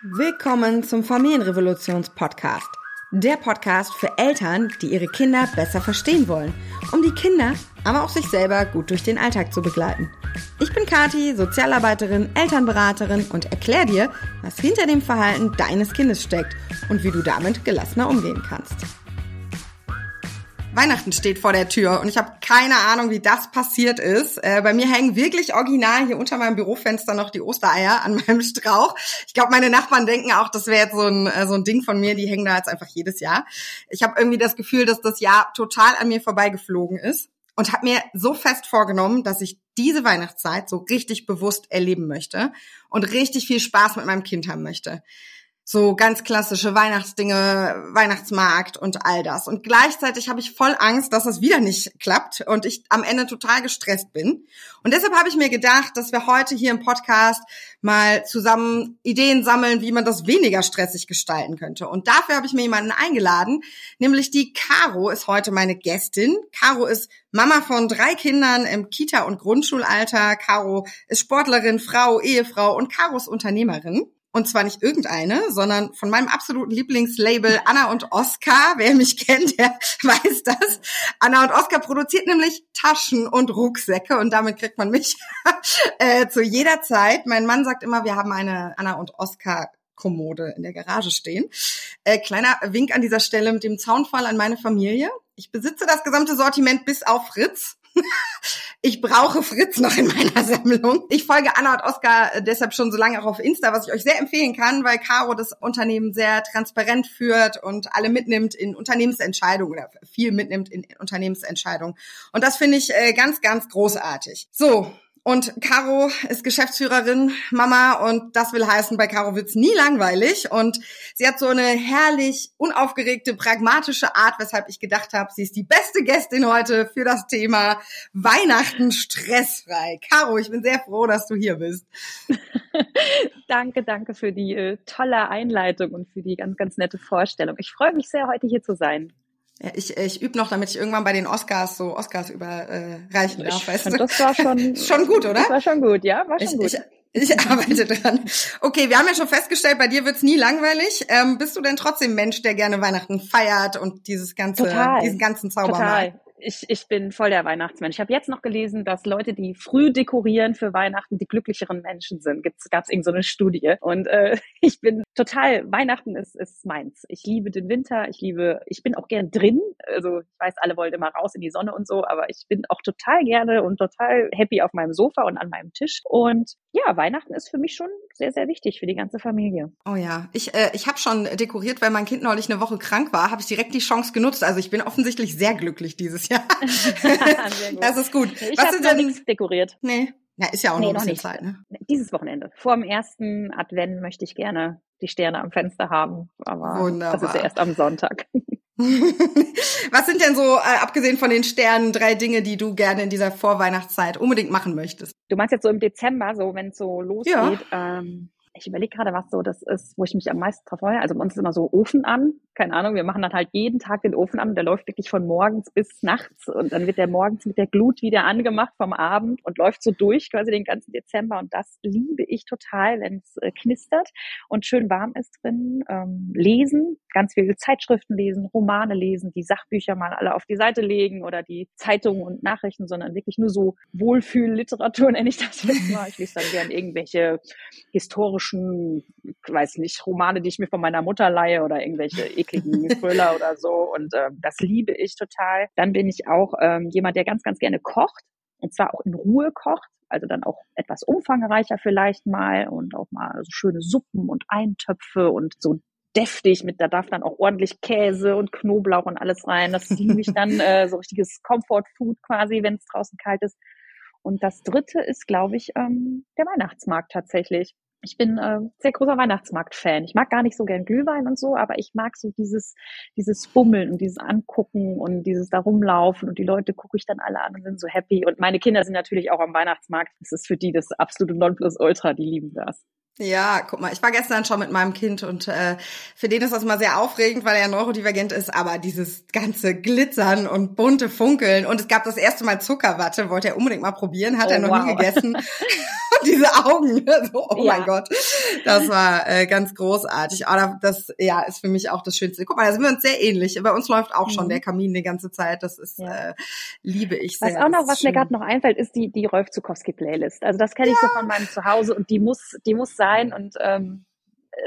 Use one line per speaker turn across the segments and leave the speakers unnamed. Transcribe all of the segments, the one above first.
Willkommen zum Familienrevolutions-Podcast. Der Podcast für Eltern, die ihre Kinder besser verstehen wollen, um die Kinder, aber auch sich selber gut durch den Alltag zu begleiten. Ich bin Kati, Sozialarbeiterin, Elternberaterin und erkläre dir, was hinter dem Verhalten deines Kindes steckt und wie du damit gelassener umgehen kannst. Weihnachten steht vor der Tür und ich habe keine Ahnung, wie das passiert ist. Äh, bei mir hängen wirklich original hier unter meinem Bürofenster noch die Ostereier an meinem Strauch. Ich glaube, meine Nachbarn denken auch, das wäre jetzt so ein, äh, so ein Ding von mir. Die hängen da jetzt einfach jedes Jahr. Ich habe irgendwie das Gefühl, dass das Jahr total an mir vorbeigeflogen ist und habe mir so fest vorgenommen, dass ich diese Weihnachtszeit so richtig bewusst erleben möchte und richtig viel Spaß mit meinem Kind haben möchte so ganz klassische Weihnachtsdinge, Weihnachtsmarkt und all das. Und gleichzeitig habe ich voll Angst, dass es wieder nicht klappt und ich am Ende total gestresst bin. Und deshalb habe ich mir gedacht, dass wir heute hier im Podcast mal zusammen Ideen sammeln, wie man das weniger stressig gestalten könnte. Und dafür habe ich mir jemanden eingeladen, nämlich die Caro ist heute meine Gästin. Caro ist Mama von drei Kindern im Kita- und Grundschulalter. Caro ist Sportlerin, Frau, Ehefrau und Caro ist Unternehmerin. Und zwar nicht irgendeine, sondern von meinem absoluten Lieblingslabel Anna und Oscar. Wer mich kennt, der weiß das. Anna und Oscar produziert nämlich Taschen und Rucksäcke und damit kriegt man mich äh, zu jeder Zeit. Mein Mann sagt immer, wir haben eine Anna und Oscar Kommode in der Garage stehen. Äh, kleiner Wink an dieser Stelle mit dem Zaunfall an meine Familie. Ich besitze das gesamte Sortiment bis auf Fritz. Ich brauche Fritz noch in meiner Sammlung. Ich folge Anna und Oskar äh, deshalb schon so lange auch auf Insta, was ich euch sehr empfehlen kann, weil Caro das Unternehmen sehr transparent führt und alle mitnimmt in Unternehmensentscheidungen oder viel mitnimmt in Unternehmensentscheidungen. Und das finde ich äh, ganz, ganz großartig. So, und Caro ist Geschäftsführerin, Mama und das will heißen, bei Caro wird's nie langweilig. Und sie hat so eine herrlich unaufgeregte, pragmatische Art, weshalb ich gedacht habe, sie ist die beste Gästin heute für das Thema Weihnachten stressfrei. Caro, ich bin sehr froh, dass du hier bist.
danke, danke für die äh, tolle Einleitung und für die ganz, ganz nette Vorstellung. Ich freue mich sehr, heute hier zu sein.
Ja, ich, ich übe noch, damit ich irgendwann bei den Oscars so Oscars überreichen darf.
Ich weißt du? Das war schon,
schon gut, oder? Das
war schon gut, ja, war schon
ich,
gut.
Ich, ich arbeite dran. Okay, wir haben ja schon festgestellt, bei dir wird's nie langweilig. Ähm, bist du denn trotzdem Mensch, der gerne Weihnachten feiert und dieses ganze,
Total.
diesen ganzen Zauber
Total. Mal? Ich, ich bin voll der Weihnachtsmensch. Ich habe jetzt noch gelesen, dass Leute, die früh dekorieren für Weihnachten, die glücklicheren Menschen sind. Gibt's, gab's irgend so Studie. Und äh, ich bin total, Weihnachten ist, ist meins. Ich liebe den Winter, ich liebe, ich bin auch gern drin. Also ich weiß, alle wollen immer raus in die Sonne und so, aber ich bin auch total gerne und total happy auf meinem Sofa und an meinem Tisch. Und ja, Weihnachten ist für mich schon sehr, sehr wichtig für die ganze Familie.
Oh ja, ich, äh, ich habe schon dekoriert, weil mein Kind neulich eine Woche krank war, habe ich direkt die Chance genutzt. Also ich bin offensichtlich sehr glücklich dieses ja. das ist gut.
Ich habe noch nichts dekoriert.
Nee. Ja, ist ja auch nee, noch ein bisschen nicht. Zeit, ne?
Dieses Wochenende. Vor dem ersten Advent möchte ich gerne die Sterne am Fenster haben. Aber Wunderbar. das ist ja erst am Sonntag.
Was sind denn so, äh, abgesehen von den Sternen, drei Dinge, die du gerne in dieser Vorweihnachtszeit unbedingt machen möchtest?
Du meinst jetzt so im Dezember, so wenn es so losgeht? Ja. Ähm, ich überlege gerade, was so das ist, wo ich mich am meisten freue. Also bei uns ist immer so Ofen an. Keine Ahnung, wir machen dann halt jeden Tag den Ofen an. Der läuft wirklich von morgens bis nachts und dann wird der morgens mit der Glut wieder angemacht vom Abend und läuft so durch quasi den ganzen Dezember. Und das liebe ich total, wenn es äh, knistert und schön warm ist drin. Ähm, lesen, ganz viele Zeitschriften lesen, Romane lesen, die Sachbücher mal alle auf die Seite legen oder die Zeitungen und Nachrichten, sondern wirklich nur so Wohlfühlliteratur nenne ich das jetzt mal. Ich lese dann gern irgendwelche historischen komischen, weiß nicht, Romane, die ich mir von meiner Mutter leihe oder irgendwelche ekligen Thriller oder so. Und äh, das liebe ich total. Dann bin ich auch ähm, jemand, der ganz, ganz gerne kocht. Und zwar auch in Ruhe kocht. Also dann auch etwas umfangreicher vielleicht mal und auch mal so schöne Suppen und Eintöpfe und so deftig mit, da darf dann auch ordentlich Käse und Knoblauch und alles rein. Das liebe ich dann, äh, so richtiges Comfort Food quasi, wenn es draußen kalt ist. Und das dritte ist, glaube ich, ähm, der Weihnachtsmarkt tatsächlich ich bin äh, sehr großer Weihnachtsmarkt-Fan. Ich mag gar nicht so gern Glühwein und so, aber ich mag so dieses, dieses Bummeln und dieses Angucken und dieses da rumlaufen und die Leute gucke ich dann alle an und sind so happy. Und meine Kinder sind natürlich auch am Weihnachtsmarkt. Das ist für die das absolute Nonplusultra, die lieben das.
Ja, guck mal, ich war gestern schon mit meinem Kind und äh, für den ist das mal sehr aufregend, weil er neurodivergent ist, aber dieses ganze Glitzern und bunte Funkeln und es gab das erste Mal Zuckerwatte, wollte er unbedingt mal probieren, hat oh, er noch wow. nie gegessen. diese Augen. So, oh ja. mein Gott. Das war äh, ganz großartig. Aber das ja ist für mich auch das Schönste. Guck mal, da sind wir uns sehr ähnlich. Bei uns läuft auch schon mhm. der Kamin die ganze Zeit. Das ist ja. äh, liebe ich
sehr. Was auch noch, was schön. mir gerade noch einfällt, ist die die Rolf Zukowski Playlist. Also das kenne ich ja. so von meinem Zuhause und die muss die muss sein und ähm,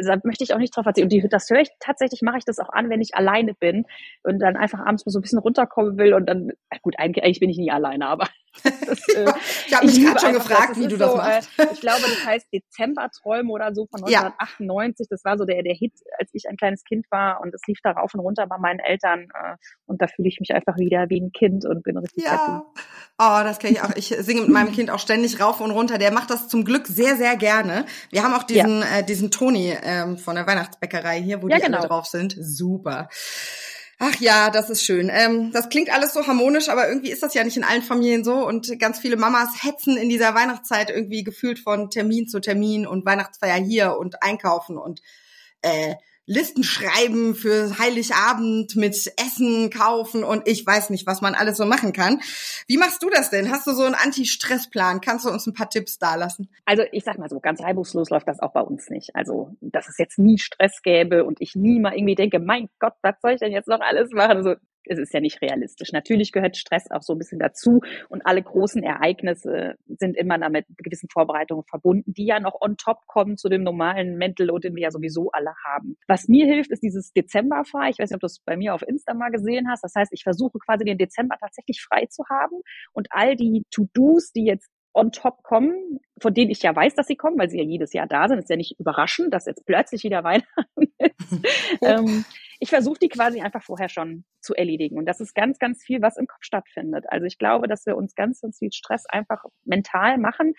da möchte ich auch nicht drauf verzichten. Und die, das höre ich tatsächlich, mache ich das auch an, wenn ich alleine bin und dann einfach abends mal so ein bisschen runterkommen will und dann, gut, eigentlich, eigentlich bin ich nie alleine, aber
das, äh, ich habe mich gerade schon gefragt, wie du das
so,
machst.
Äh, ich glaube, das heißt Dezemberträume oder so von 1998. Ja. Das war so der, der Hit, als ich ein kleines Kind war und es lief da rauf und runter bei meinen Eltern. Äh, und da fühle ich mich einfach wieder wie ein Kind und bin richtig ja. happy.
Oh, das kenne ich auch. Ich singe mit meinem Kind auch ständig rauf und runter. Der macht das zum Glück sehr, sehr gerne. Wir haben auch diesen, ja. äh, diesen Toni ähm, von der Weihnachtsbäckerei hier, wo ja, die genau. alle drauf sind. Super. Ach ja, das ist schön. Ähm, das klingt alles so harmonisch, aber irgendwie ist das ja nicht in allen Familien so. Und ganz viele Mamas hetzen in dieser Weihnachtszeit irgendwie gefühlt von Termin zu Termin und Weihnachtsfeier hier und einkaufen und äh, Listen schreiben für Heiligabend mit Essen kaufen und ich weiß nicht, was man alles so machen kann. Wie machst du das denn? Hast du so einen Anti-Stress-Plan? Kannst du uns ein paar Tipps da lassen?
Also ich sag mal so, ganz reibungslos läuft das auch bei uns nicht. Also, dass es jetzt nie Stress gäbe und ich nie mal irgendwie denke, mein Gott, was soll ich denn jetzt noch alles machen? Also es ist ja nicht realistisch. Natürlich gehört Stress auch so ein bisschen dazu und alle großen Ereignisse sind immer damit mit gewissen Vorbereitungen verbunden, die ja noch on top kommen zu dem normalen Mental Load, den wir ja sowieso alle haben. Was mir hilft, ist dieses Dezember frei. Ich weiß nicht, ob du es bei mir auf Insta mal gesehen hast. Das heißt, ich versuche quasi den Dezember tatsächlich frei zu haben und all die To-Dos, die jetzt on top kommen, von denen ich ja weiß, dass sie kommen, weil sie ja jedes Jahr da sind. ist ja nicht überraschend, dass jetzt plötzlich wieder Weihnachten ist. ähm, ich versuche die quasi einfach vorher schon zu erledigen. Und das ist ganz, ganz viel, was im Kopf stattfindet. Also ich glaube, dass wir uns ganz, ganz viel Stress einfach mental machen,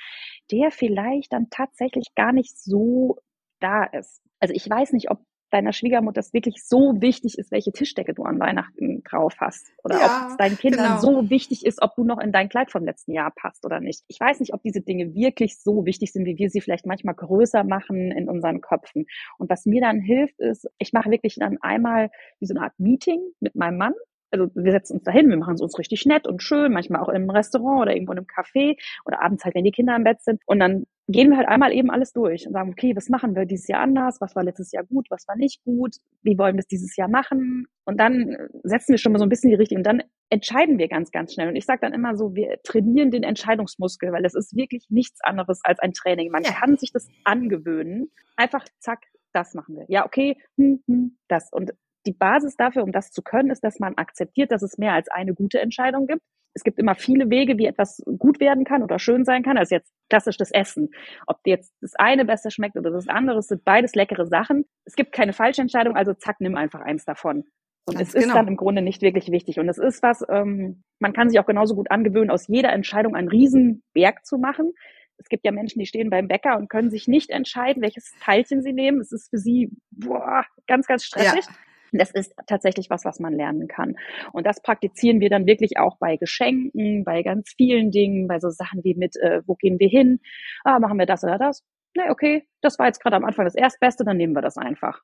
der vielleicht dann tatsächlich gar nicht so da ist. Also ich weiß nicht, ob deiner Schwiegermutter es wirklich so wichtig ist, welche Tischdecke du an Weihnachten drauf hast. Oder ja, ob es deinen Kindern genau. so wichtig ist, ob du noch in dein Kleid vom letzten Jahr passt oder nicht. Ich weiß nicht, ob diese Dinge wirklich so wichtig sind, wie wir sie vielleicht manchmal größer machen in unseren Köpfen. Und was mir dann hilft, ist, ich mache wirklich dann einmal wie so eine Art Meeting mit meinem Mann also wir setzen uns dahin, wir machen es uns richtig nett und schön, manchmal auch im Restaurant oder irgendwo in einem Café oder abends halt, wenn die Kinder im Bett sind. Und dann gehen wir halt einmal eben alles durch und sagen, okay, was machen wir dieses Jahr anders? Was war letztes Jahr gut? Was war nicht gut? Wie wollen wir es dieses Jahr machen? Und dann setzen wir schon mal so ein bisschen die Richtung und dann entscheiden wir ganz, ganz schnell. Und ich sage dann immer so, wir trainieren den Entscheidungsmuskel, weil es ist wirklich nichts anderes als ein Training. Man ja. kann sich das angewöhnen. Einfach zack, das machen wir. Ja, okay, hm, hm, das. Und die Basis dafür, um das zu können, ist, dass man akzeptiert, dass es mehr als eine gute Entscheidung gibt. Es gibt immer viele Wege, wie etwas gut werden kann oder schön sein kann. Also jetzt klassisch das Essen. Ob jetzt das eine besser schmeckt oder das andere, es sind beides leckere Sachen. Es gibt keine falsche Entscheidung, also zack, nimm einfach eins davon. Und Ganz es ist genau. dann im Grunde nicht wirklich wichtig. Und es ist was, ähm, man kann sich auch genauso gut angewöhnen, aus jeder Entscheidung einen Riesenberg zu machen. Es gibt ja Menschen, die stehen beim Bäcker und können sich nicht entscheiden, welches Teilchen sie nehmen. Es ist für sie boah, ganz, ganz stressig. Ja. Das ist tatsächlich was, was man lernen kann. Und das praktizieren wir dann wirklich auch bei Geschenken, bei ganz vielen Dingen, bei so Sachen wie mit, äh, wo gehen wir hin? Ah, machen wir das oder das? Nee, okay, das war jetzt gerade am Anfang das Erstbeste, dann nehmen wir das einfach.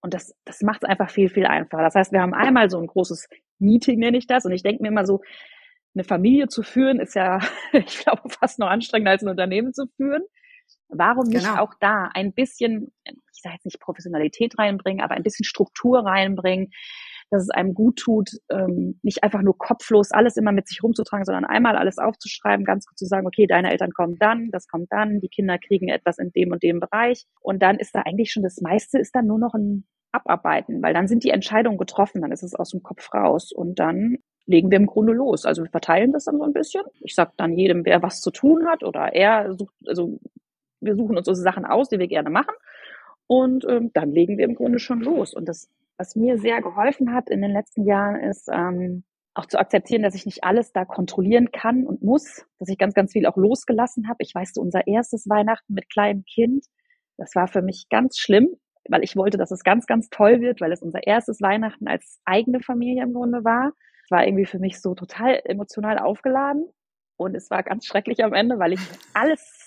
Und das, das macht es einfach viel, viel einfacher. Das heißt, wir haben einmal so ein großes Meeting, nenne ich das. Und ich denke mir immer so, eine Familie zu führen, ist ja, ich glaube, fast noch anstrengender als ein Unternehmen zu führen. Warum nicht genau. auch da ein bisschen, ich sage jetzt nicht Professionalität reinbringen, aber ein bisschen Struktur reinbringen, dass es einem gut tut, ähm, nicht einfach nur kopflos alles immer mit sich rumzutragen, sondern einmal alles aufzuschreiben, ganz gut zu sagen, okay, deine Eltern kommen dann, das kommt dann, die Kinder kriegen etwas in dem und dem Bereich. Und dann ist da eigentlich schon das meiste ist dann nur noch ein Abarbeiten, weil dann sind die Entscheidungen getroffen, dann ist es aus dem Kopf raus und dann legen wir im Grunde los. Also wir verteilen das dann so ein bisschen. Ich sag dann jedem, wer was zu tun hat oder er sucht, also wir suchen uns so Sachen aus, die wir gerne machen. Und ähm, dann legen wir im Grunde schon los. Und das, was mir sehr geholfen hat in den letzten Jahren, ist ähm, auch zu akzeptieren, dass ich nicht alles da kontrollieren kann und muss, dass ich ganz, ganz viel auch losgelassen habe. Ich weiß, unser erstes Weihnachten mit kleinem Kind, das war für mich ganz schlimm, weil ich wollte, dass es ganz, ganz toll wird, weil es unser erstes Weihnachten als eigene Familie im Grunde war. Es war irgendwie für mich so total emotional aufgeladen und es war ganz schrecklich am Ende, weil ich alles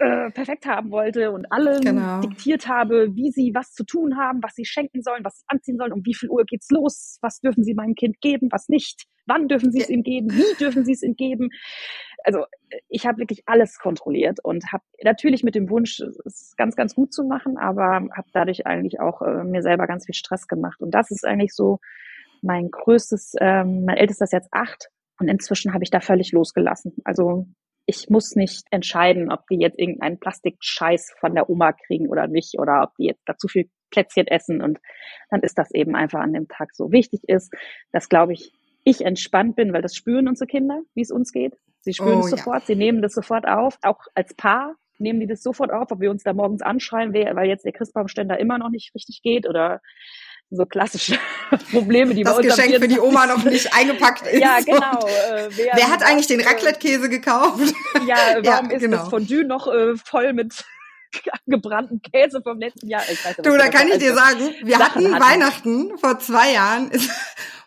äh, perfekt haben wollte und allen genau. diktiert habe, wie sie was zu tun haben, was sie schenken sollen, was sie anziehen sollen, um wie viel Uhr geht's los, was dürfen sie meinem Kind geben, was nicht, wann dürfen sie es ihm geben, wie dürfen sie es ihm geben. Also ich habe wirklich alles kontrolliert und habe natürlich mit dem Wunsch, es ganz, ganz gut zu machen, aber habe dadurch eigentlich auch äh, mir selber ganz viel Stress gemacht. Und das ist eigentlich so mein größtes, ähm, mein ältester ist jetzt acht und inzwischen habe ich da völlig losgelassen. Also ich muss nicht entscheiden, ob die jetzt irgendeinen Plastikscheiß von der Oma kriegen oder nicht oder ob die jetzt da zu viel Plätzchen essen und dann ist das eben einfach an dem Tag so wichtig ist, dass glaube ich ich entspannt bin, weil das spüren unsere Kinder, wie es uns geht. Sie spüren oh, es sofort, ja. sie nehmen das sofort auf, auch als Paar nehmen die das sofort auf, ob wir uns da morgens anschreien, weil jetzt der Christbaumständer immer noch nicht richtig geht oder so klassische Probleme, die
das
bei
uns Das Geschenk für die Oma noch nicht eingepackt ist.
ja, genau. Äh,
wer, wer hat eigentlich den Raclette-Käse gekauft?
Ja, warum ja, ist genau. das Fondue noch äh, voll mit gebrannten Käse vom letzten Jahr?
Ich weiß du, da kann ich dir sagen, wir hatten, hatten Weihnachten vor zwei Jahren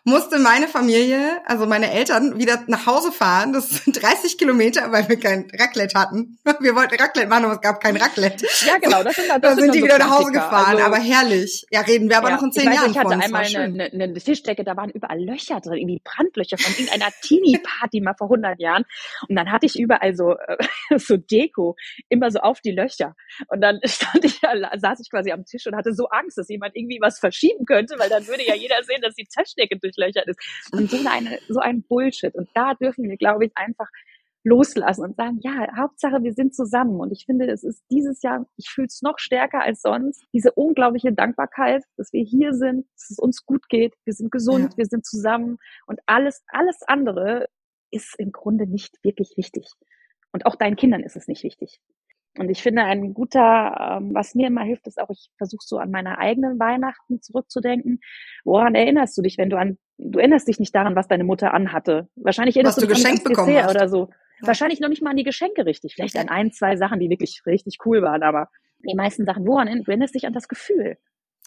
musste meine Familie, also meine Eltern, wieder nach Hause fahren. Das sind 30 Kilometer, weil wir kein Raclette hatten. Wir wollten Raclette machen, aber es gab kein Raclette.
Ja, genau. Das sind, das
da sind, sind die so wieder nach Hause gefahren, also, aber herrlich. Ja, reden wir aber ja, noch in zehn Jahren
Ich hatte einmal eine, eine, eine Tischdecke, da waren überall Löcher drin, irgendwie Brandlöcher von irgendeiner Teenie-Party mal vor 100 Jahren. Und dann hatte ich überall so, äh, so Deko, immer so auf die Löcher. Und dann stand ich, saß ich quasi am Tisch und hatte so Angst, dass jemand irgendwie was verschieben könnte, weil dann würde ja jeder sehen, dass die Tischdecke durch durchlöchert ist. Und so eine, so ein Bullshit. Und da dürfen wir, glaube ich, einfach loslassen und sagen, ja, Hauptsache, wir sind zusammen. Und ich finde, es ist dieses Jahr, ich fühle es noch stärker als sonst, diese unglaubliche Dankbarkeit, dass wir hier sind, dass es uns gut geht, wir sind gesund, ja. wir sind zusammen und alles, alles andere ist im Grunde nicht wirklich wichtig. Und auch deinen Kindern ist es nicht wichtig. Und ich finde, ein guter, ähm, was mir immer hilft, ist auch, ich versuche so an meine eigenen Weihnachten zurückzudenken. Woran erinnerst du dich, wenn du an, du erinnerst dich nicht daran, was deine Mutter anhatte? Wahrscheinlich erinnerst
was du,
dich
geschenkt bekommen hast.
oder so. Ja. Wahrscheinlich noch nicht mal an die Geschenke richtig. Vielleicht an ein, zwei Sachen, die wirklich richtig cool waren, aber die meisten Sachen, woran du erinnerst dich an das Gefühl?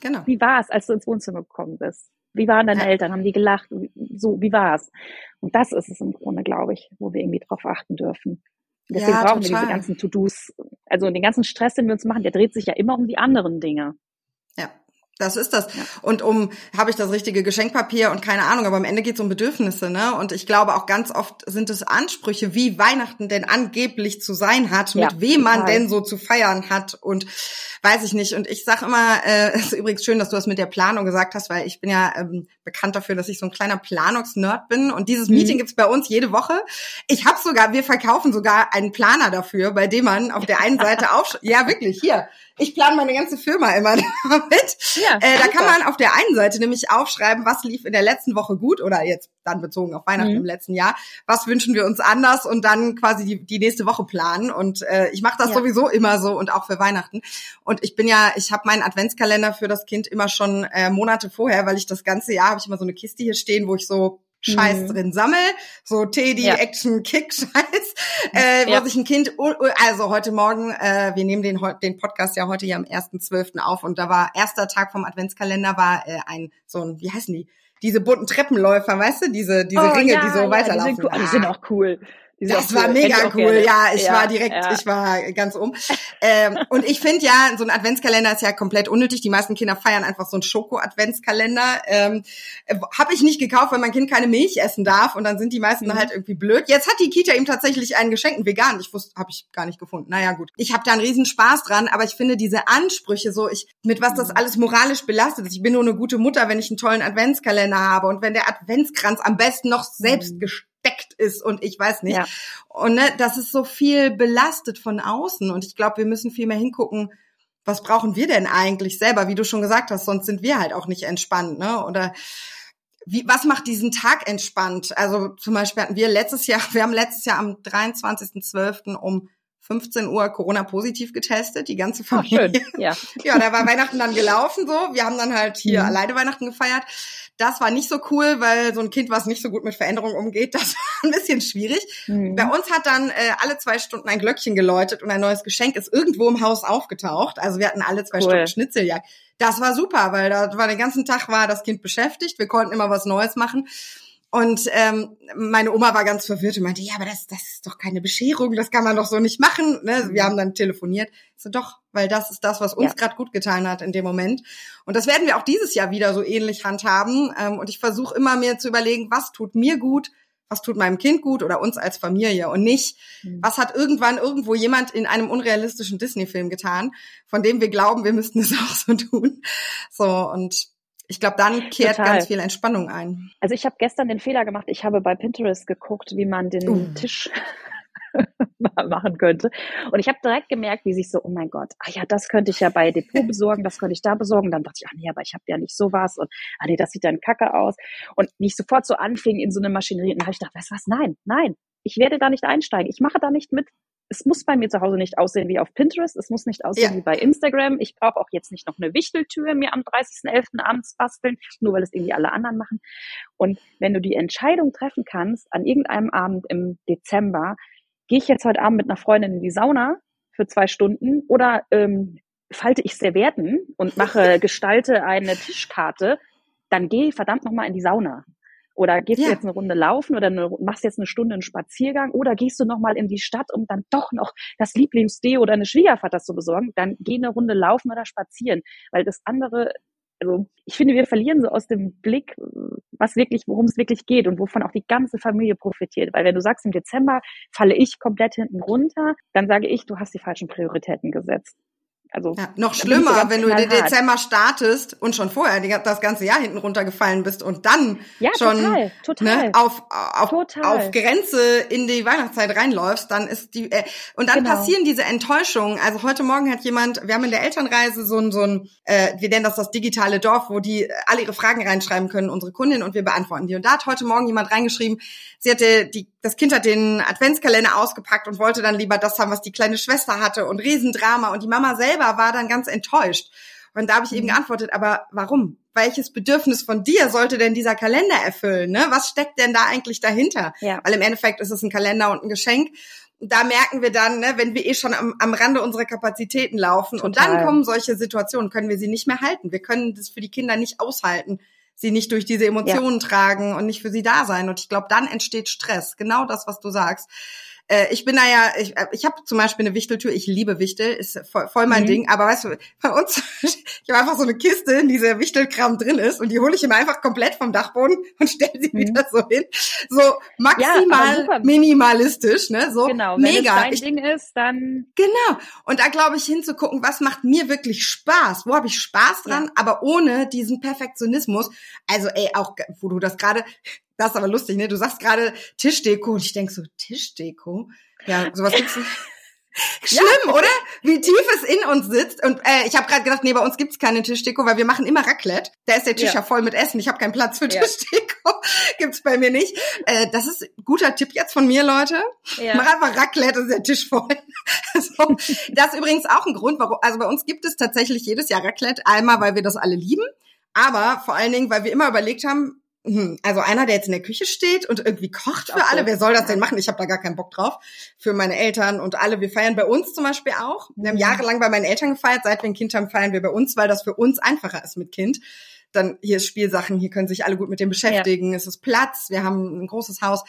Genau. Wie war es, als du ins Wohnzimmer gekommen bist? Wie waren deine ja. Eltern? Haben die gelacht? So, wie war es? Und das ist es im Grunde, glaube ich, wo wir irgendwie drauf achten dürfen. Deswegen ja, brauchen total. wir diese ganzen To-Dos. Also den ganzen Stress, den wir uns machen, der dreht sich ja immer um die anderen Dinge.
Das ist das. Ja. Und um, habe ich das richtige Geschenkpapier und keine Ahnung, aber am Ende geht es um Bedürfnisse, ne? Und ich glaube auch ganz oft sind es Ansprüche, wie Weihnachten denn angeblich zu sein hat, ja, mit wem man denn so zu feiern hat und weiß ich nicht. Und ich sage immer, äh, es ist übrigens schön, dass du das mit der Planung gesagt hast, weil ich bin ja ähm, bekannt dafür, dass ich so ein kleiner Planungsnerd bin. Und dieses mhm. Meeting gibt's bei uns jede Woche. Ich habe sogar, wir verkaufen sogar einen Planer dafür, bei dem man auf der einen Seite auf, ja wirklich hier ich plane meine ganze Firma immer damit. Ja, äh, da kann man auf der einen Seite nämlich aufschreiben, was lief in der letzten Woche gut oder jetzt dann bezogen auf Weihnachten mhm. im letzten Jahr, was wünschen wir uns anders und dann quasi die, die nächste Woche planen. Und äh, ich mache das ja. sowieso immer so und auch für Weihnachten. Und ich bin ja, ich habe meinen Adventskalender für das Kind immer schon äh, Monate vorher, weil ich das ganze Jahr habe ich immer so eine Kiste hier stehen, wo ich so Scheiß mhm. drin sammel, so Teddy, ja. Action, Kick, Scheiß, äh, wo ja. sich ein Kind, also heute Morgen, äh, wir nehmen den, den Podcast ja heute ja am 1.12. auf und da war erster Tag vom Adventskalender war äh, ein, so ein, wie heißen die? Diese bunten Treppenläufer, weißt du, diese, diese oh, Ringe, ja, die so weiterlaufen.
Die sind, ah. die sind auch cool.
Das war mega cool, gerne. ja. Ich ja, war direkt, ja. ich war ganz um. ähm, und ich finde ja, so ein Adventskalender ist ja komplett unnötig. Die meisten Kinder feiern einfach so einen Schoko-Adventskalender. Ähm, Habe ich nicht gekauft, weil mein Kind keine Milch essen darf und dann sind die meisten mhm. halt irgendwie blöd. Jetzt hat die Kita ihm tatsächlich einen geschenkt, einen vegan. Ich wusste, habe ich gar nicht gefunden. Naja, gut. Ich habe da einen riesen Spaß dran, aber ich finde diese Ansprüche so, ich mit was das mhm. alles moralisch belastet ist. Ich bin nur eine gute Mutter, wenn ich einen tollen Adventskalender habe und wenn der Adventskranz am besten noch selbst mhm versteckt ist und ich weiß nicht. Ja. Und ne, das ist so viel belastet von außen und ich glaube, wir müssen viel mehr hingucken, was brauchen wir denn eigentlich selber, wie du schon gesagt hast, sonst sind wir halt auch nicht entspannt, ne? Oder wie, was macht diesen Tag entspannt? Also zum Beispiel hatten wir letztes Jahr, wir haben letztes Jahr am 23.12. um 15 Uhr Corona-positiv getestet, die ganze Familie.
Ach, schön. Ja.
ja, da war Weihnachten dann gelaufen so. Wir haben dann halt hier mhm. alleine Weihnachten gefeiert. Das war nicht so cool, weil so ein Kind, was nicht so gut mit Veränderungen umgeht, das war ein bisschen schwierig. Mhm. Bei uns hat dann äh, alle zwei Stunden ein Glöckchen geläutet und ein neues Geschenk ist irgendwo im Haus aufgetaucht. Also wir hatten alle zwei cool. Stunden Schnitzeljagd. Das war super, weil da war den ganzen Tag war das Kind beschäftigt. Wir konnten immer was Neues machen. Und ähm, meine Oma war ganz verwirrt und meinte, ja, aber das, das ist doch keine Bescherung, das kann man doch so nicht machen. Ne? Wir haben dann telefoniert. so, doch, weil das ist das, was uns ja. gerade gut getan hat in dem Moment. Und das werden wir auch dieses Jahr wieder so ähnlich handhaben. Ähm, und ich versuche immer mir zu überlegen, was tut mir gut, was tut meinem Kind gut oder uns als Familie und nicht, mhm. was hat irgendwann irgendwo jemand in einem unrealistischen Disney-Film getan, von dem wir glauben, wir müssten es auch so tun. So, und ich glaube, dann kehrt Total. ganz viel Entspannung ein.
Also ich habe gestern den Fehler gemacht, ich habe bei Pinterest geguckt, wie man den uh. Tisch machen könnte. Und ich habe direkt gemerkt, wie sich so, oh mein Gott, ah ja, das könnte ich ja bei Depot besorgen, das könnte ich da besorgen. Dann dachte ich, ach nee, aber ich habe ja nicht sowas und ah nee, das sieht dann kacke aus. Und wie ich sofort so anfing in so eine Maschinerie, dann habe ich gedacht, weißt du was, nein, nein, ich werde da nicht einsteigen. Ich mache da nicht mit es muss bei mir zu Hause nicht aussehen wie auf Pinterest, es muss nicht aussehen ja. wie bei Instagram. Ich brauche auch jetzt nicht noch eine Wichteltür mir am 30.11. abends basteln, nur weil es irgendwie alle anderen machen. Und wenn du die Entscheidung treffen kannst, an irgendeinem Abend im Dezember, gehe ich jetzt heute Abend mit einer Freundin in die Sauna für zwei Stunden oder ähm, falte ich Servietten und mache, gestalte eine Tischkarte, dann geh verdammt nochmal in die Sauna. Oder gehst ja. du jetzt eine Runde laufen oder eine, machst jetzt eine Stunde einen Spaziergang oder gehst du nochmal in die Stadt, um dann doch noch das Lieblingsdeo oder eine Schwiegervater zu besorgen, dann geh eine Runde laufen oder spazieren. Weil das andere, also ich finde, wir verlieren so aus dem Blick, was wirklich, worum es wirklich geht und wovon auch die ganze Familie profitiert. Weil wenn du sagst, im Dezember falle ich komplett hinten runter, dann sage ich, du hast die falschen Prioritäten gesetzt.
Also ja, noch schlimmer, wenn du den Dezember startest und schon vorher die, das ganze Jahr hinten runtergefallen bist und dann ja, schon total, total, ne, auf, auf, total. auf Grenze in die Weihnachtszeit reinläufst, dann ist die äh, und dann genau. passieren diese Enttäuschungen. Also heute Morgen hat jemand, wir haben in der Elternreise so ein so ein, äh, wir nennen das das digitale Dorf, wo die alle ihre Fragen reinschreiben können, unsere Kundin und wir beantworten die. Und da hat heute Morgen jemand reingeschrieben, sie hatte die, das Kind hat den Adventskalender ausgepackt und wollte dann lieber das haben, was die kleine Schwester hatte und Riesendrama und die Mama selber war dann ganz enttäuscht. Und da habe ich eben mhm. geantwortet, aber warum? Welches Bedürfnis von dir sollte denn dieser Kalender erfüllen? Ne? Was steckt denn da eigentlich dahinter? Ja. Weil im Endeffekt ist es ein Kalender und ein Geschenk. Da merken wir dann, ne, wenn wir eh schon am, am Rande unserer Kapazitäten laufen Total. und dann kommen solche Situationen, können wir sie nicht mehr halten. Wir können das für die Kinder nicht aushalten sie nicht durch diese Emotionen ja. tragen und nicht für sie da sein. Und ich glaube, dann entsteht Stress. Genau das, was du sagst. Äh, ich bin da ja, ich, äh, ich habe zum Beispiel eine Wichteltür, ich liebe Wichtel, ist voll, voll mein mhm. Ding, aber weißt du, bei uns, ich habe einfach so eine Kiste, in dieser Wichtelkram drin ist und die hole ich immer einfach komplett vom Dachboden und stelle sie mhm. wieder so hin. So maximal ja, minimalistisch, ne? So
genau, wenn mega. Wenn dein ich, Ding ist, dann.
Genau. Und da glaube ich hinzugucken, was macht mir wirklich Spaß? Wo habe ich Spaß dran, ja. aber ohne diesen Perfektionismus. Also ey, auch wo du das gerade das ist aber lustig, ne? Du sagst gerade Tischdeko und ich denk so, Tischdeko? Ja, sowas gibt's nicht. Schlimm, ja. oder? Wie tief es in uns sitzt. Und äh, ich habe gerade gedacht, nee, bei uns gibt's keine Tischdeko, weil wir machen immer Raclette. Da ist der Tisch ja, ja voll mit Essen. Ich habe keinen Platz für ja. Tischdeko. gibt's bei mir nicht. Äh, das ist guter Tipp jetzt von mir, Leute. Ja. Mach einfach Raclette, ist der Tisch voll. so. Das ist übrigens auch ein Grund, warum. Also bei uns gibt es tatsächlich jedes Jahr Raclette. Einmal, weil wir das alle lieben. Aber vor allen Dingen, weil wir immer überlegt haben, also einer, der jetzt in der Küche steht und irgendwie kocht für alle, wer soll das denn machen? Ich habe da gar keinen Bock drauf. Für meine Eltern und alle. Wir feiern bei uns zum Beispiel auch. Wir haben mhm. jahrelang bei meinen Eltern gefeiert. Seit wir ein Kind haben, feiern wir bei uns, weil das für uns einfacher ist mit Kind. Dann hier ist Spielsachen, hier können sich alle gut mit dem beschäftigen. Ja. Es ist Platz, wir haben ein großes Haus.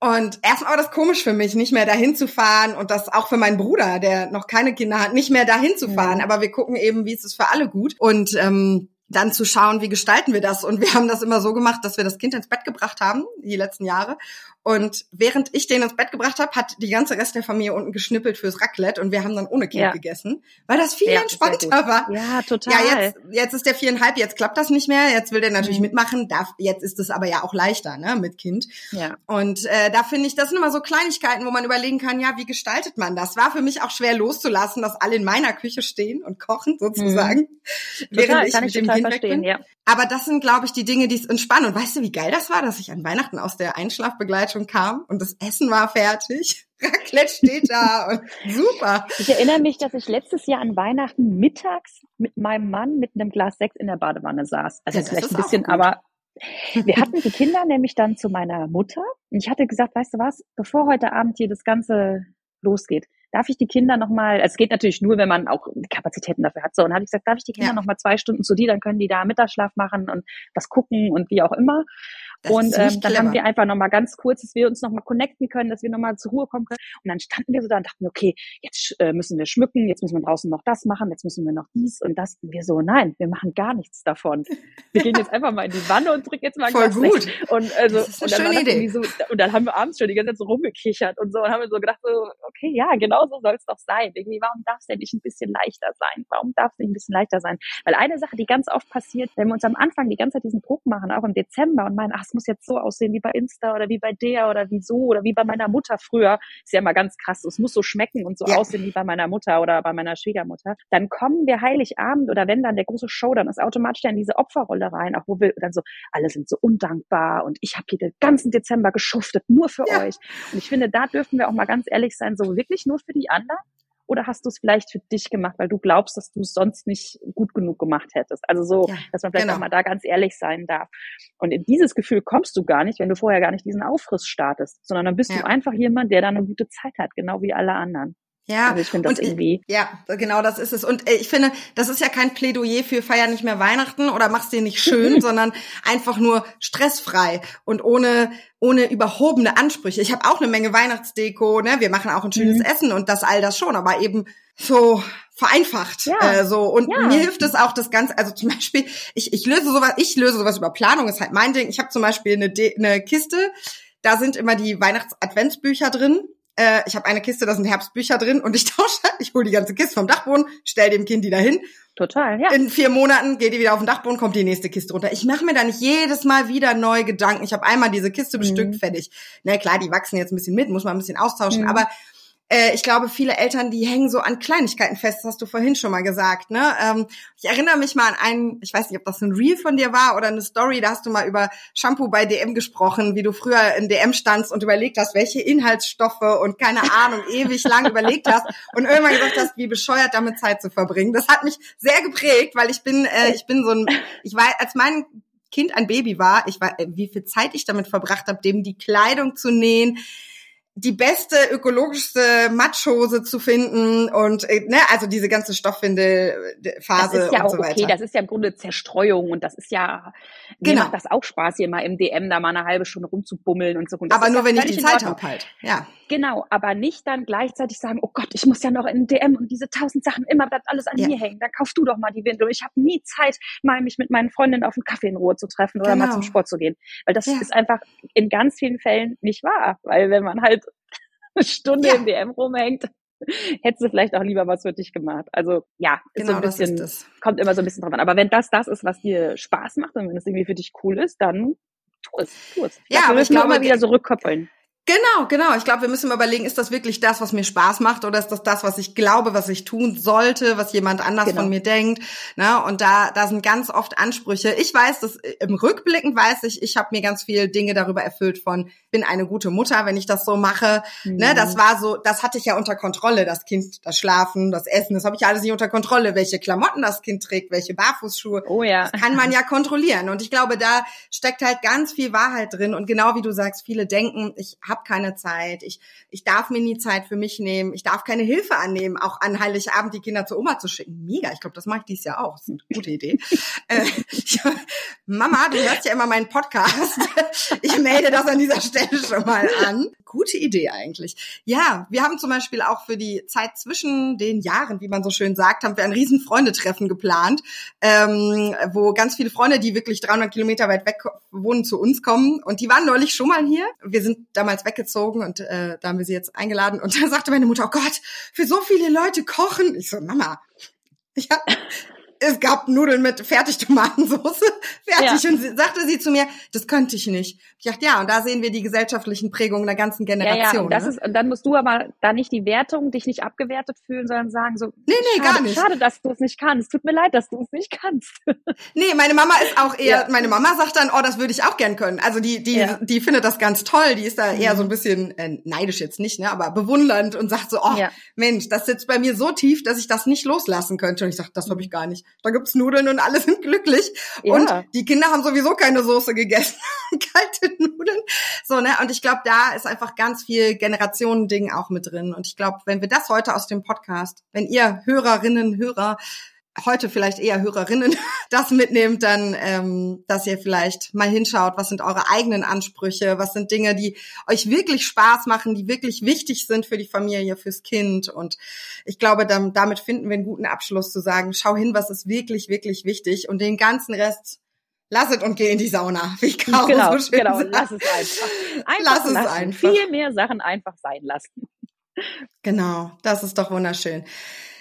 Und erstmal war das komisch für mich, nicht mehr dahin zu fahren und das auch für meinen Bruder, der noch keine Kinder hat, nicht mehr dahin zu fahren. Ja. Aber wir gucken eben, wie ist es für alle gut. Und ähm, dann zu schauen, wie gestalten wir das. Und wir haben das immer so gemacht, dass wir das Kind ins Bett gebracht haben, die letzten Jahre. Und während ich den ins Bett gebracht habe, hat die ganze Rest der Familie unten geschnippelt fürs Raclette und wir haben dann ohne Kind ja. gegessen, weil das viel ja, entspannter war.
Ja, total.
Ja, jetzt, jetzt ist der viereinhalb, jetzt klappt das nicht mehr, jetzt will der natürlich mhm. mitmachen, darf, jetzt ist es aber ja auch leichter, ne, mit Kind. Ja. Und äh, da finde ich, das sind immer so Kleinigkeiten, wo man überlegen kann, ja, wie gestaltet man das? War für mich auch schwer loszulassen, dass alle in meiner Küche stehen und kochen sozusagen, mhm. während total, ich mit dem Kind weg bin. Ja. Aber das sind, glaube ich, die Dinge, die es entspannen. Und weißt du, wie geil das war, dass ich an Weihnachten aus der Einschlafbegleitung kam und das Essen war fertig. Raclette steht da und super.
Ich erinnere mich, dass ich letztes Jahr an Weihnachten mittags mit meinem Mann mit einem Glas Sekt in der Badewanne saß. Also ja, vielleicht ein bisschen, aber wir hatten die Kinder nämlich dann zu meiner Mutter und ich hatte gesagt, weißt du was, bevor heute Abend hier das Ganze losgeht, darf ich die Kinder nochmal, es geht natürlich nur, wenn man auch Kapazitäten dafür hat. So, und dann habe ich gesagt, darf ich die Kinder ja. noch mal zwei Stunden zu dir, dann können die da Mittagsschlaf machen und was gucken und wie auch immer. Das und ähm, dann haben wir einfach nochmal ganz kurz, dass wir uns nochmal connecten können, dass wir nochmal zur Ruhe kommen können. Und dann standen wir so da und dachten, okay, jetzt äh, müssen wir schmücken, jetzt müssen wir draußen noch das machen, jetzt müssen wir noch dies und das. Und wir so, nein, wir machen gar nichts davon. Wir gehen jetzt einfach mal in die Wanne und trinken jetzt mal
Voll gut.
Und, also, und, dann. So, und dann haben wir abends schon die ganze Zeit so rumgekichert und so und haben wir so gedacht, so, okay, ja, genau so soll es doch sein. Irgendwie, warum darf es denn nicht ein bisschen leichter sein? Warum darf es nicht ein bisschen leichter sein? Weil eine Sache, die ganz oft passiert, wenn wir uns am Anfang die ganze Zeit diesen Druck machen, auch im Dezember und meinen, ach, es muss jetzt so aussehen, wie bei Insta oder wie bei der oder wie so oder wie bei meiner Mutter früher. Ist ja immer ganz krass. Es muss so schmecken und so ja. aussehen wie bei meiner Mutter oder bei meiner Schwiegermutter. Dann kommen wir Heiligabend oder wenn dann der große Show, dann ist automatisch dann diese Opferrolle rein, auch wo wir dann so, alle sind so undankbar und ich habe hier den ganzen Dezember geschuftet, nur für ja. euch. Und ich finde, da dürfen wir auch mal ganz ehrlich sein, so wirklich nur für die anderen oder hast du es vielleicht für dich gemacht, weil du glaubst, dass du es sonst nicht gut genug gemacht hättest? Also so, ja, dass man vielleicht genau. auch mal da ganz ehrlich sein darf. Und in dieses Gefühl kommst du gar nicht, wenn du vorher gar nicht diesen Aufriss startest, sondern dann bist ja. du einfach jemand, der da eine gute Zeit hat, genau wie alle anderen.
Ja, also ich finde das irgendwie. Ja, genau das ist es. Und äh, ich finde, das ist ja kein Plädoyer für feier nicht mehr Weihnachten oder mach's dir nicht schön, sondern einfach nur stressfrei und ohne ohne überhobene Ansprüche. Ich habe auch eine Menge Weihnachtsdeko, ne? Wir machen auch ein schönes mhm. Essen und das all das schon, aber eben so vereinfacht. Ja. Äh, so und ja. mir hilft es auch das Ganze. Also zum Beispiel, ich ich löse sowas, ich löse sowas über Planung ist halt mein Ding. Ich habe zum Beispiel eine, De eine Kiste, da sind immer die Weihnachts-Adventsbücher drin äh, ich habe eine Kiste, da sind Herbstbücher drin und ich tausche, ich hole die ganze Kiste vom Dachboden, stell dem Kind die dahin.
Total, ja.
In vier Monaten geht die wieder auf den Dachboden, kommt die nächste Kiste runter. Ich mache mir da nicht jedes Mal wieder neue Gedanken. Ich habe einmal diese Kiste bestückt, mhm. fertig. Na klar, die wachsen jetzt ein bisschen mit, muss man ein bisschen austauschen, mhm. aber äh, ich glaube, viele Eltern, die hängen so an Kleinigkeiten fest, das hast du vorhin schon mal gesagt. Ne? Ähm, ich erinnere mich mal an einen, ich weiß nicht, ob das ein Reel von dir war oder eine Story, da hast du mal über Shampoo bei DM gesprochen, wie du früher in DM standst und überlegt hast, welche Inhaltsstoffe und keine Ahnung, ewig lang überlegt hast und irgendwann gesagt hast, wie bescheuert damit Zeit zu verbringen. Das hat mich sehr geprägt, weil ich bin, äh, ich bin so ein, ich war, als mein Kind ein Baby war, ich war, wie viel Zeit ich damit verbracht habe, dem die Kleidung zu nähen, die beste ökologischste Matschhose zu finden und äh, ne, also diese ganze Stoffwindelphase
das ist ja
und
auch
so weiter.
Okay, das ist ja im Grunde Zerstreuung und das ist ja genau. mir macht das auch Spaß hier mal im DM da mal eine halbe Stunde rumzubummeln und so. Und
aber nur wenn ich die Zeit habe halt. Ja.
Genau, aber nicht dann gleichzeitig sagen, oh Gott, ich muss ja noch in DM und diese tausend Sachen immer bleibt alles an ja. mir hängen. Dann kaufst du doch mal die Windel. Ich habe nie Zeit, mal mich mit meinen Freundinnen auf einen Kaffee in Ruhe zu treffen oder genau. mal zum Sport zu gehen, weil das ja. ist einfach in ganz vielen Fällen nicht wahr, weil wenn man halt eine Stunde ja. im DM rumhängt, hättest du vielleicht auch lieber was für dich gemacht. Also ja, ist genau, so ein bisschen, kommt immer so ein bisschen drauf an. Aber wenn das das ist, was dir Spaß macht und wenn es irgendwie für dich cool ist, dann tu es, tu es.
Ja, aber ich glaube,
mal wieder so rückkoppeln.
Genau, genau. Ich glaube, wir müssen überlegen, ist das wirklich das, was mir Spaß macht oder ist das das, was ich glaube, was ich tun sollte, was jemand anders genau. von mir denkt? Ne? Und da, da sind ganz oft Ansprüche. Ich weiß, dass im Rückblicken weiß ich, ich habe mir ganz viel Dinge darüber erfüllt von, bin eine gute Mutter, wenn ich das so mache. Mhm. Ne? Das war so, das hatte ich ja unter Kontrolle, das Kind, das Schlafen, das Essen, das habe ich alles nicht unter Kontrolle, welche Klamotten das Kind trägt, welche Barfußschuhe.
Oh ja.
Das kann man ja kontrollieren. Und ich glaube, da steckt halt ganz viel Wahrheit drin. Und genau wie du sagst, viele denken, ich habe keine Zeit, ich, ich darf mir nie Zeit für mich nehmen, ich darf keine Hilfe annehmen, auch an Heiligabend die Kinder zur Oma zu schicken. Mega, ich glaube, das mache ich dieses Jahr auch. Das ist eine gute Idee. äh, ich, Mama, du hörst ja immer meinen Podcast. ich melde das an dieser Stelle schon mal an. Gute Idee eigentlich. Ja, wir haben zum Beispiel auch für die Zeit zwischen den Jahren, wie man so schön sagt, haben wir ein riesen Freundetreffen geplant, ähm, wo ganz viele Freunde, die wirklich 300 Kilometer weit weg wohnen, zu uns kommen. Und die waren neulich schon mal hier. Wir sind damals weggezogen und äh, da haben wir sie jetzt eingeladen. Und da sagte meine Mutter, oh Gott, für so viele Leute kochen. Ich so, Mama, ja, es gab Nudeln mit Fertigtomatensauce, fertig. Ja. Und sie, sagte sie zu mir, das könnte ich nicht. Ich dachte, ja, und da sehen wir die gesellschaftlichen Prägungen der ganzen Generation. Ja, ja,
und, das
ne?
ist, und dann musst du aber da nicht die Wertung, dich nicht abgewertet fühlen, sondern sagen so,
nee, nee,
schade,
gar nicht.
Schade, dass du es nicht kannst. Tut mir leid, dass du es nicht kannst.
nee, meine Mama ist auch eher, ja. meine Mama sagt dann, oh, das würde ich auch gern können. Also die, die, ja. die findet das ganz toll. Die ist da eher so ein mhm. bisschen äh, neidisch jetzt nicht, ne, aber bewundernd und sagt so, oh, Mensch, das sitzt bei mir so tief, dass ich das nicht loslassen könnte. Und ich sage, das habe ich gar nicht. Da gibt's Nudeln und alle sind glücklich. Ja. Und die Kinder haben sowieso keine Soße gegessen. Kalte Nudeln. So, ne? Und ich glaube, da ist einfach ganz viel Generationending auch mit drin. Und ich glaube, wenn wir das heute aus dem Podcast, wenn ihr Hörerinnen, Hörer heute vielleicht eher Hörerinnen das mitnehmt, dann, ähm, dass ihr vielleicht mal hinschaut, was sind eure eigenen Ansprüche, was sind Dinge, die euch wirklich Spaß machen, die wirklich wichtig sind für die Familie, fürs Kind. Und ich glaube, dann, damit finden wir einen guten Abschluss zu sagen, schau hin, was ist wirklich, wirklich wichtig und den ganzen Rest lasset und geh in die Sauna.
Wie Caro genau, so genau, sagt. lass es einfach. einfach lass es einfach. Viel mehr Sachen einfach sein lassen.
Genau, das ist doch wunderschön.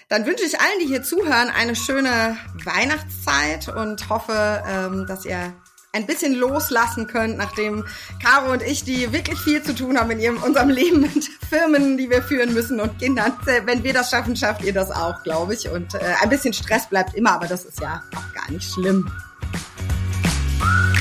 Dann wünsche ich allen, die hier zuhören, eine schöne Weihnachtszeit und hoffe, ähm, dass ihr ein bisschen loslassen könnt, nachdem Caro und ich, die wirklich viel zu tun haben in ihrem, unserem Leben mit Firmen, die wir führen müssen und Kindern. Wenn wir das schaffen, schafft ihr das auch, glaube ich. Und äh, ein bisschen Stress bleibt immer, aber das ist ja auch gar nicht schlimm. Bye.